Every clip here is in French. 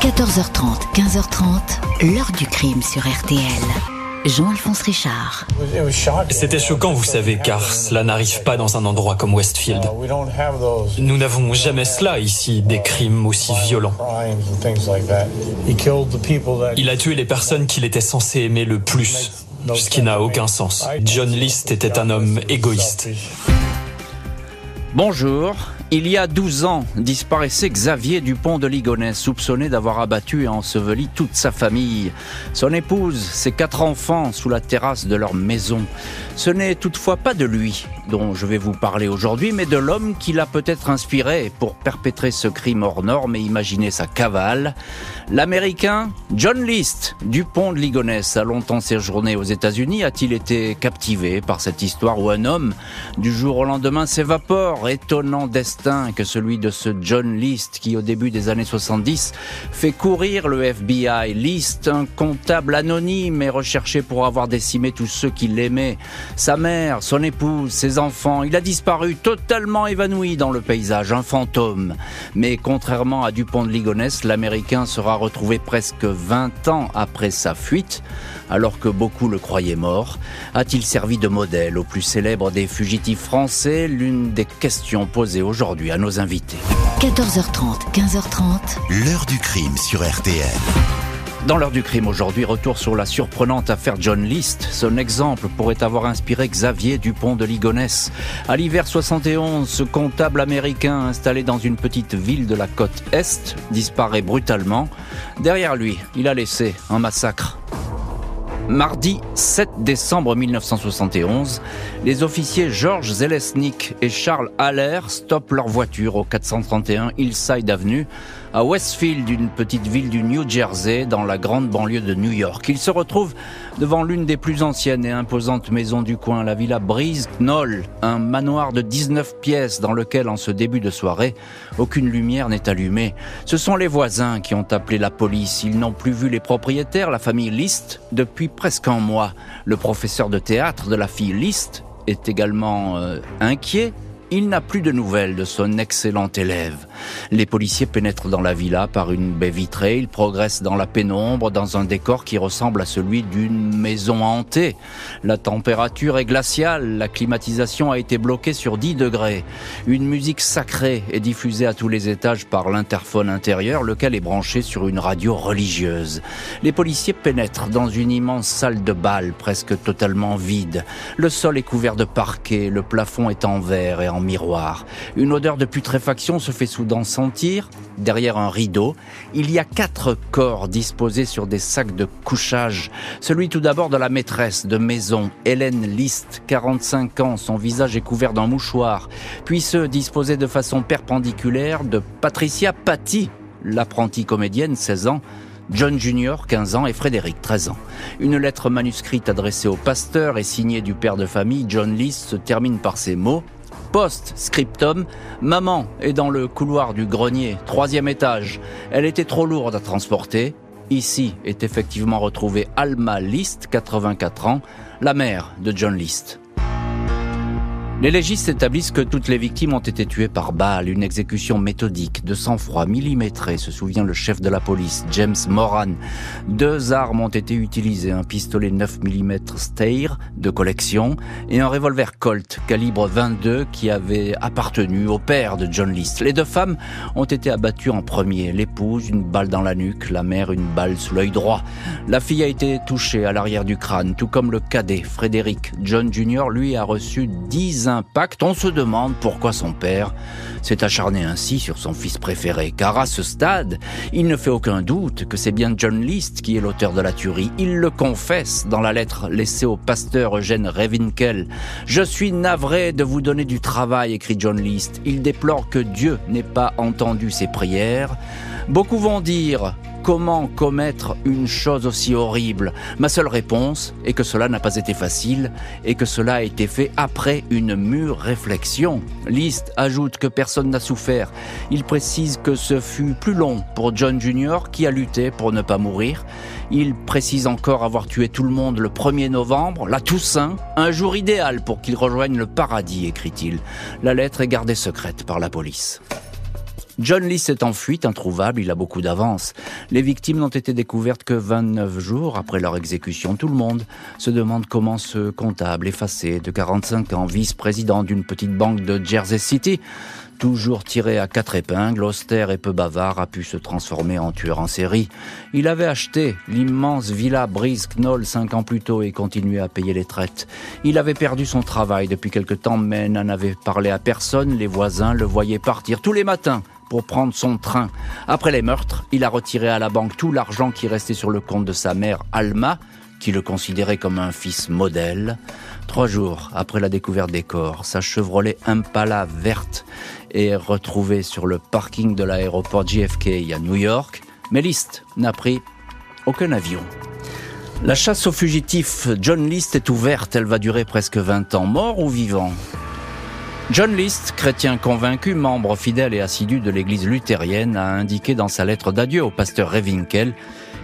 14h30, 15h30, l'heure du crime sur RTL. Jean-Alphonse Richard. C'était choquant, vous savez, car cela n'arrive pas dans un endroit comme Westfield. Nous n'avons jamais cela ici, des crimes aussi violents. Il a tué les personnes qu'il était censé aimer le plus, ce qui n'a aucun sens. John List était un homme égoïste. Bonjour. Il y a 12 ans, disparaissait Xavier Dupont de Ligonnès, soupçonné d'avoir abattu et enseveli toute sa famille, son épouse, ses quatre enfants sous la terrasse de leur maison. Ce n'est toutefois pas de lui dont je vais vous parler aujourd'hui, mais de l'homme qui l'a peut-être inspiré pour perpétrer ce crime hors norme et imaginer sa cavale. L'Américain John List, Dupont de Ligonnès, a longtemps séjourné aux États-Unis. A-t-il été captivé par cette histoire où un homme, du jour au lendemain, s'évapore Étonnant destin que celui de ce John List qui, au début des années 70, fait courir le FBI. List, un comptable anonyme et recherché pour avoir décimé tous ceux qui l'aimaient. Sa mère, son épouse, ses enfants. Il a disparu totalement évanoui dans le paysage, un fantôme. Mais contrairement à Dupont de Ligonnès, l'Américain sera retrouvé presque 20 ans après sa fuite, alors que beaucoup le croyaient mort. A-t-il servi de modèle au plus célèbre des fugitifs français? L'une des questions posées aujourd'hui à nos invités. 14h30, 15h30. L'heure du crime sur RTL. Dans l'heure du crime aujourd'hui, retour sur la surprenante affaire John List. Son exemple pourrait avoir inspiré Xavier Dupont de Ligonnès. À l'hiver 71, ce comptable américain installé dans une petite ville de la côte Est disparaît brutalement. Derrière lui, il a laissé un massacre. Mardi 7 décembre 1971, les officiers Georges Zelesnik et Charles Haller stoppent leur voiture au 431 Hillside Avenue à Westfield, une petite ville du New Jersey, dans la grande banlieue de New York. Il se retrouve devant l'une des plus anciennes et imposantes maisons du coin, la villa Breeze Knoll, un manoir de 19 pièces dans lequel, en ce début de soirée, aucune lumière n'est allumée. Ce sont les voisins qui ont appelé la police. Ils n'ont plus vu les propriétaires, la famille List, depuis presque un mois. Le professeur de théâtre de la fille List est également euh, inquiet il n'a plus de nouvelles de son excellent élève. Les policiers pénètrent dans la villa par une baie vitrée, ils progressent dans la pénombre, dans un décor qui ressemble à celui d'une maison hantée. La température est glaciale, la climatisation a été bloquée sur 10 degrés. Une musique sacrée est diffusée à tous les étages par l'interphone intérieur, lequel est branché sur une radio religieuse. Les policiers pénètrent dans une immense salle de bal, presque totalement vide. Le sol est couvert de parquet, le plafond est en verre et en miroir. Une odeur de putréfaction se fait soudain sentir. Derrière un rideau, il y a quatre corps disposés sur des sacs de couchage. Celui tout d'abord de la maîtresse de maison, Hélène List, 45 ans, son visage est couvert d'un mouchoir. Puis ceux disposés de façon perpendiculaire de Patricia Paty, l'apprentie comédienne, 16 ans, John Junior, 15 ans, et Frédéric, 13 ans. Une lettre manuscrite adressée au pasteur et signée du père de famille, John List, se termine par ces mots. Post-scriptum, maman est dans le couloir du grenier, troisième étage. Elle était trop lourde à transporter. Ici est effectivement retrouvée Alma List, 84 ans, la mère de John List. Les légistes établissent que toutes les victimes ont été tuées par balle, une exécution méthodique, de sang-froid, millimétré, se souvient le chef de la police, James Moran. Deux armes ont été utilisées, un pistolet 9 mm Steyr de collection et un revolver Colt calibre 22 qui avait appartenu au père de John List. Les deux femmes ont été abattues en premier, l'épouse une balle dans la nuque, la mère une balle sous l'œil droit. La fille a été touchée à l'arrière du crâne, tout comme le cadet, Frédéric. John Jr. lui a reçu 10 on se demande pourquoi son père s'est acharné ainsi sur son fils préféré. Car à ce stade, il ne fait aucun doute que c'est bien John List qui est l'auteur de la tuerie. Il le confesse dans la lettre laissée au pasteur Eugène Revinkel. Je suis navré de vous donner du travail, écrit John List. Il déplore que Dieu n'ait pas entendu ses prières. Beaucoup vont dire comment commettre une chose aussi horrible? Ma seule réponse est que cela n'a pas été facile et que cela a été fait après une mûre réflexion. List ajoute que personne n'a souffert. Il précise que ce fut plus long pour John Jr. qui a lutté pour ne pas mourir. Il précise encore avoir tué tout le monde le 1er novembre, la Toussaint, un jour idéal pour qu'il rejoigne le paradis, écrit-il. La lettre est gardée secrète par la police. John List est en fuite, introuvable, il a beaucoup d'avance. Les victimes n'ont été découvertes que 29 jours après leur exécution. Tout le monde se demande comment ce comptable effacé de 45 ans, vice-président d'une petite banque de Jersey City, Toujours tiré à quatre épingles, austère et peu bavard, a pu se transformer en tueur en série. Il avait acheté l'immense villa Brise Knoll cinq ans plus tôt et continuait à payer les traites. Il avait perdu son travail depuis quelque temps, mais n'en avait parlé à personne. Les voisins le voyaient partir tous les matins pour prendre son train. Après les meurtres, il a retiré à la banque tout l'argent qui restait sur le compte de sa mère, Alma, qui le considérait comme un fils modèle. Trois jours après la découverte des corps, sa Chevrolet Impala verte est retrouvée sur le parking de l'aéroport JFK à New York. Mais List n'a pris aucun avion. La chasse aux fugitifs John List est ouverte, elle va durer presque 20 ans, mort ou vivant? John List, chrétien convaincu, membre fidèle et assidu de l'église luthérienne, a indiqué dans sa lettre d'adieu au pasteur Revinkel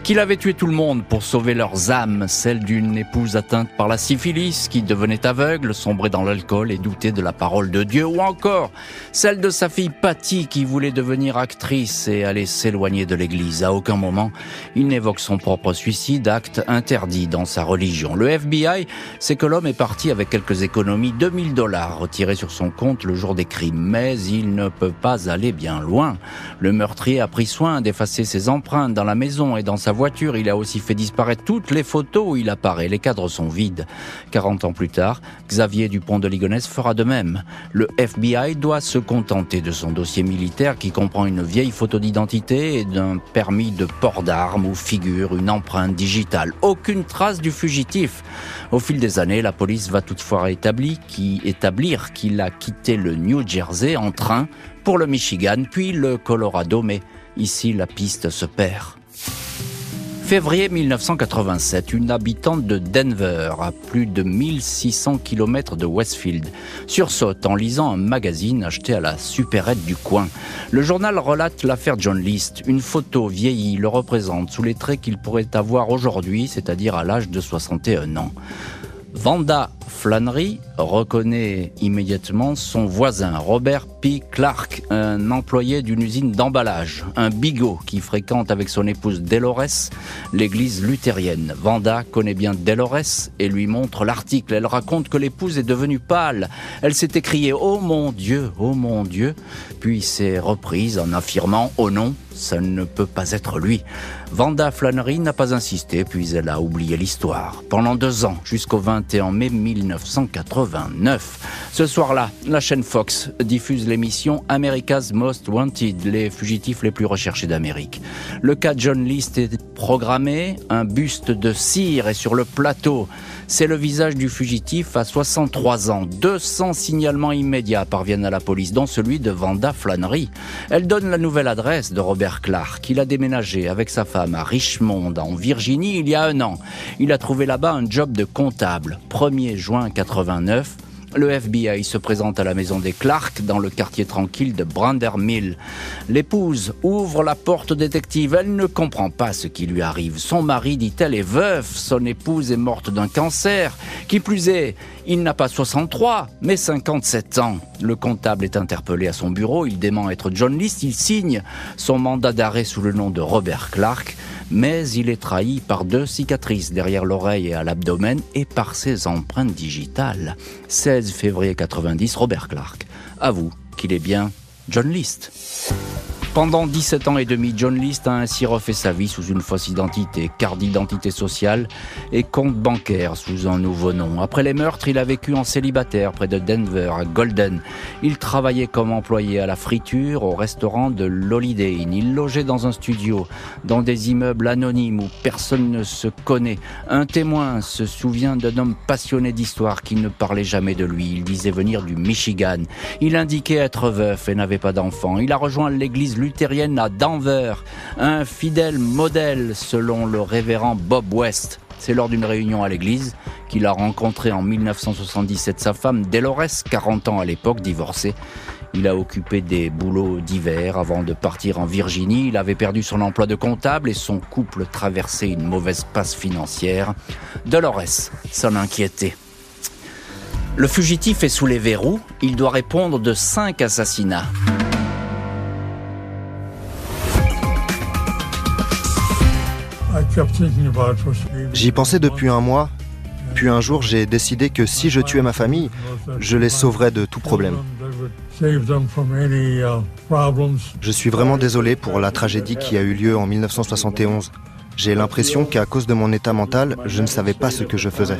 qu'il avait tué tout le monde pour sauver leurs âmes, celle d'une épouse atteinte par la syphilis qui devenait aveugle, sombrait dans l'alcool et doutait de la parole de Dieu, ou encore celle de sa fille Patty qui voulait devenir actrice et aller s'éloigner de l'église. À aucun moment, il n'évoque son propre suicide, acte interdit dans sa religion. Le FBI sait que l'homme est parti avec quelques économies, 2000 dollars retirés sur son compte le jour des crimes, mais il ne peut pas aller bien loin. Le meurtrier a pris soin d'effacer ses empreintes dans la maison et dans sa voiture, il a aussi fait disparaître toutes les photos où il apparaît. Les cadres sont vides. 40 ans plus tard, Xavier Dupont de Ligonnès fera de même. Le FBI doit se contenter de son dossier militaire qui comprend une vieille photo d'identité et d'un permis de port d'armes où figure une empreinte digitale. Aucune trace du fugitif. Au fil des années, la police va toutefois établir qu'il a quitté le New Jersey en train pour le Michigan, puis le Colorado, mais ici la piste se perd. Février 1987, une habitante de Denver, à plus de 1600 km de Westfield, sursaute en lisant un magazine acheté à la supérette du coin. Le journal relate l'affaire John List. Une photo vieillie le représente sous les traits qu'il pourrait avoir aujourd'hui, c'est-à-dire à, l'âge de 61 ans. Flannery reconnaît immédiatement son voisin, Robert P. Clark, un employé d'une usine d'emballage, un bigot qui fréquente avec son épouse Delores l'église luthérienne. Vanda connaît bien Delores et lui montre l'article. Elle raconte que l'épouse est devenue pâle. Elle s'est écriée « Oh mon Dieu, oh mon Dieu !» puis s'est reprise en affirmant « Oh non, ça ne peut pas être lui !» Vanda Flannery n'a pas insisté, puis elle a oublié l'histoire. Pendant deux ans, jusqu'au 21 mai 1989. Ce soir-là, la chaîne Fox diffuse l'émission America's Most Wanted, les fugitifs les plus recherchés d'Amérique. Le cas John List est programmé, un buste de cire est sur le plateau. C'est le visage du fugitif à 63 ans. 200 signalements immédiats parviennent à la police, dont celui de Vanda Flannery. Elle donne la nouvelle adresse de Robert Clark. Il a déménagé avec sa femme à Richmond, en Virginie, il y a un an. Il a trouvé là-bas un job de comptable. 1er juin 89, le FBI se présente à la maison des Clark dans le quartier tranquille de Brandermill. L'épouse ouvre la porte détective. Elle ne comprend pas ce qui lui arrive. Son mari, dit-elle, est veuf. Son épouse est morte d'un cancer. Qui plus est, il n'a pas 63, mais 57 ans. Le comptable est interpellé à son bureau. Il dément être John List. Il signe son mandat d'arrêt sous le nom de Robert Clark mais il est trahi par deux cicatrices derrière l'oreille et à l'abdomen et par ses empreintes digitales. 16 février 90, Robert Clark avoue qu'il est bien John List. Pendant 17 ans et demi, John List a ainsi refait sa vie sous une fausse identité, carte d'identité sociale et compte bancaire sous un nouveau nom. Après les meurtres, il a vécu en célibataire près de Denver, à Golden. Il travaillait comme employé à la friture au restaurant de l'Holiday. Il logeait dans un studio, dans des immeubles anonymes où personne ne se connaît. Un témoin se souvient d'un homme passionné d'histoire qui ne parlait jamais de lui. Il disait venir du Michigan. Il indiquait être veuf et n'avait pas d'enfant. Il a rejoint l'église luthérienne à Denver, un fidèle modèle selon le révérend Bob West. C'est lors d'une réunion à l'église qu'il a rencontré en 1977 sa femme Delores, 40 ans à l'époque, divorcée. Il a occupé des boulots divers avant de partir en Virginie. Il avait perdu son emploi de comptable et son couple traversait une mauvaise passe financière. Dolores s'en inquiétait. Le fugitif est sous les verrous. Il doit répondre de cinq assassinats. J'y pensais depuis un mois, puis un jour j'ai décidé que si je tuais ma famille, je les sauverais de tout problème. Je suis vraiment désolé pour la tragédie qui a eu lieu en 1971. J'ai l'impression qu'à cause de mon état mental, je ne savais pas ce que je faisais.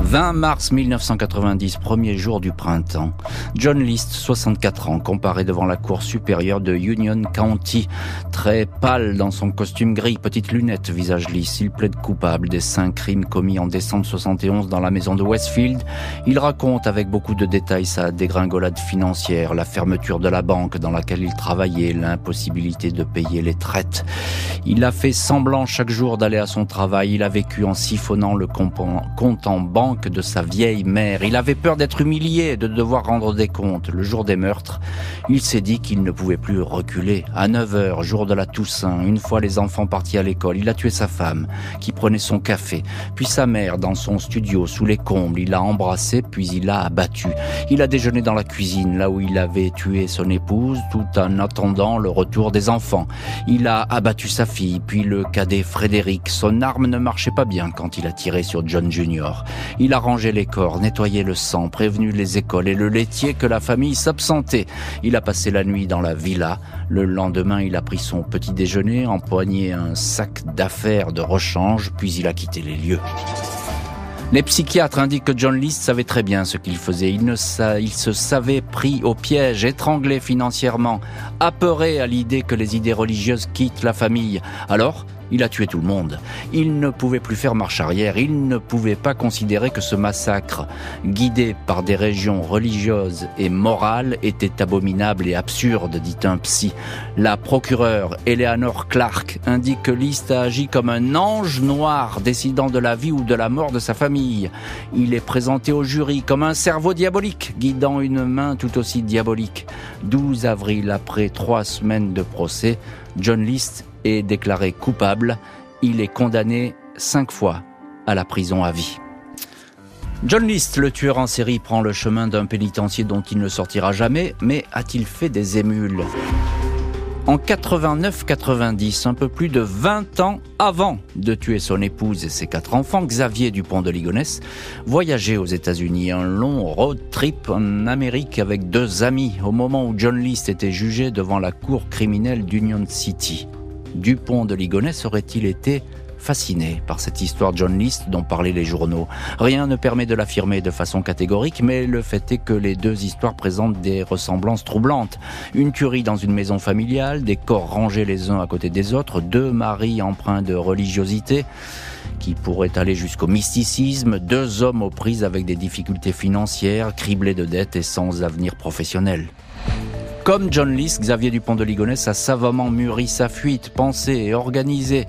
20 mars 1990, premier jour du printemps. John List, 64 ans, comparé devant la cour supérieure de Union County. Très pâle dans son costume gris, petite lunette, visage lisse. Il plaide coupable des cinq crimes commis en décembre 71 dans la maison de Westfield. Il raconte avec beaucoup de détails sa dégringolade financière, la fermeture de la banque dans laquelle il travaillait, l'impossibilité de payer les traites. Il a fait semblant chaque jour d'aller à son travail. Il a vécu en siphonnant le compte en banque de sa vieille mère. Il avait peur d'être humilié, de devoir rendre des comptes. Le jour des meurtres, il s'est dit qu'il ne pouvait plus reculer. À 9 heures, jour de la Toussaint, une fois les enfants partis à l'école, il a tué sa femme, qui prenait son café, puis sa mère dans son studio, sous les combles. Il l'a embrassée, puis il l'a abattue. Il a déjeuné dans la cuisine, là où il avait tué son épouse, tout en attendant le retour des enfants. Il a abattu sa fille, puis le cadet Frédéric. Son arme ne marchait pas bien quand il a tiré sur John Junior. Il a rangé les corps, nettoyé le sang, prévenu les écoles et le laitier que la famille s'absentait. Il a passé la nuit dans la villa. Le lendemain, il a pris son petit déjeuner, empoigné un sac d'affaires de rechange, puis il a quitté les lieux. Les psychiatres indiquent que John List savait très bien ce qu'il faisait. Il, se savait pris au piège, étranglé financièrement, apeuré à l'idée que les idées religieuses quittent la famille. Alors, il a tué tout le monde. Il ne pouvait plus faire marche arrière. Il ne pouvait pas considérer que ce massacre, guidé par des régions religieuses et morales, était abominable et absurde, dit un psy. La procureure Eleanor Clark indique que List a agi comme un ange noir décidant de la vie ou de la mort de sa famille. Il est présenté au jury comme un cerveau diabolique guidant une main tout aussi diabolique. 12 avril, après trois semaines de procès, John List est déclaré coupable. Il est condamné cinq fois à la prison à vie. John List, le tueur en série, prend le chemin d'un pénitencier dont il ne sortira jamais, mais a-t-il fait des émules? En 89-90, un peu plus de 20 ans avant de tuer son épouse et ses quatre enfants, Xavier Dupont de Ligonnès voyageait aux États-Unis, un long road trip en Amérique avec deux amis, au moment où John List était jugé devant la cour criminelle d'Union City. Dupont de Ligonnès aurait-il été fasciné par cette histoire John List dont parlaient les journaux. Rien ne permet de l'affirmer de façon catégorique, mais le fait est que les deux histoires présentent des ressemblances troublantes. Une tuerie dans une maison familiale, des corps rangés les uns à côté des autres, deux maris empreints de religiosité qui pourraient aller jusqu'au mysticisme, deux hommes aux prises avec des difficultés financières, criblés de dettes et sans avenir professionnel. Comme John Lys, Xavier Dupont de Ligonnès a savamment mûri sa fuite, pensée et organisée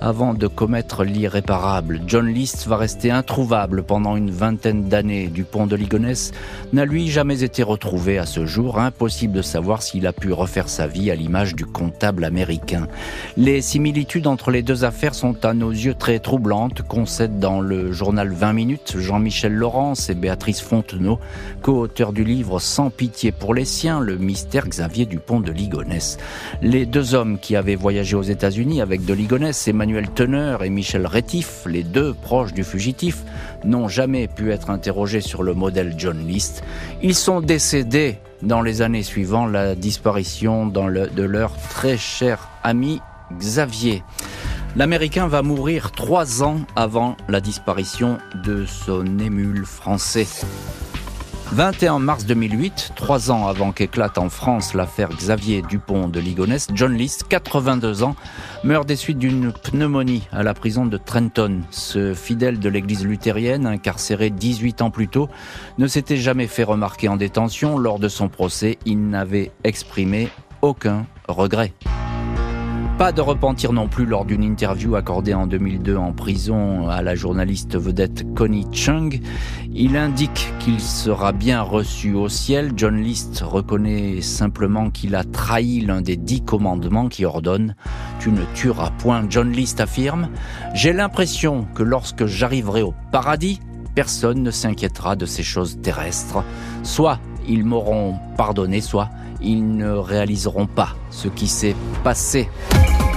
avant de commettre l'irréparable. John List va rester introuvable pendant une vingtaine d'années. Dupont de Ligonnès n'a lui jamais été retrouvé à ce jour. Impossible de savoir s'il a pu refaire sa vie à l'image du comptable américain. Les similitudes entre les deux affaires sont à nos yeux très troublantes, concèdent dans le journal 20 minutes Jean-Michel Laurence et Béatrice Fontenot, co-auteurs du livre Sans pitié pour les siens, le mystère Xavier Dupont de Ligonnès. Les deux hommes qui avaient voyagé aux États-Unis avec de Ligonnès, Emmanuel Teneur et Michel Rétif, les deux proches du fugitif, n'ont jamais pu être interrogés sur le modèle John List. Ils sont décédés dans les années suivant la disparition de leur très cher ami Xavier. L'Américain va mourir trois ans avant la disparition de son émule français. 21 mars 2008, trois ans avant qu'éclate en France l'affaire Xavier Dupont de Ligonnès, John List, 82 ans, meurt des suites d'une pneumonie à la prison de Trenton. Ce fidèle de l'église luthérienne, incarcéré 18 ans plus tôt, ne s'était jamais fait remarquer en détention. Lors de son procès, il n'avait exprimé aucun regret. Pas de repentir non plus lors d'une interview accordée en 2002 en prison à la journaliste vedette Connie Chung. Il indique qu'il sera bien reçu au ciel. John List reconnaît simplement qu'il a trahi l'un des dix commandements qui ordonnent Tu ne tueras point. John List affirme J'ai l'impression que lorsque j'arriverai au paradis, personne ne s'inquiétera de ces choses terrestres. Soit ils m'auront pardonné, soit ils ne réaliseront pas ce qui s'est passé.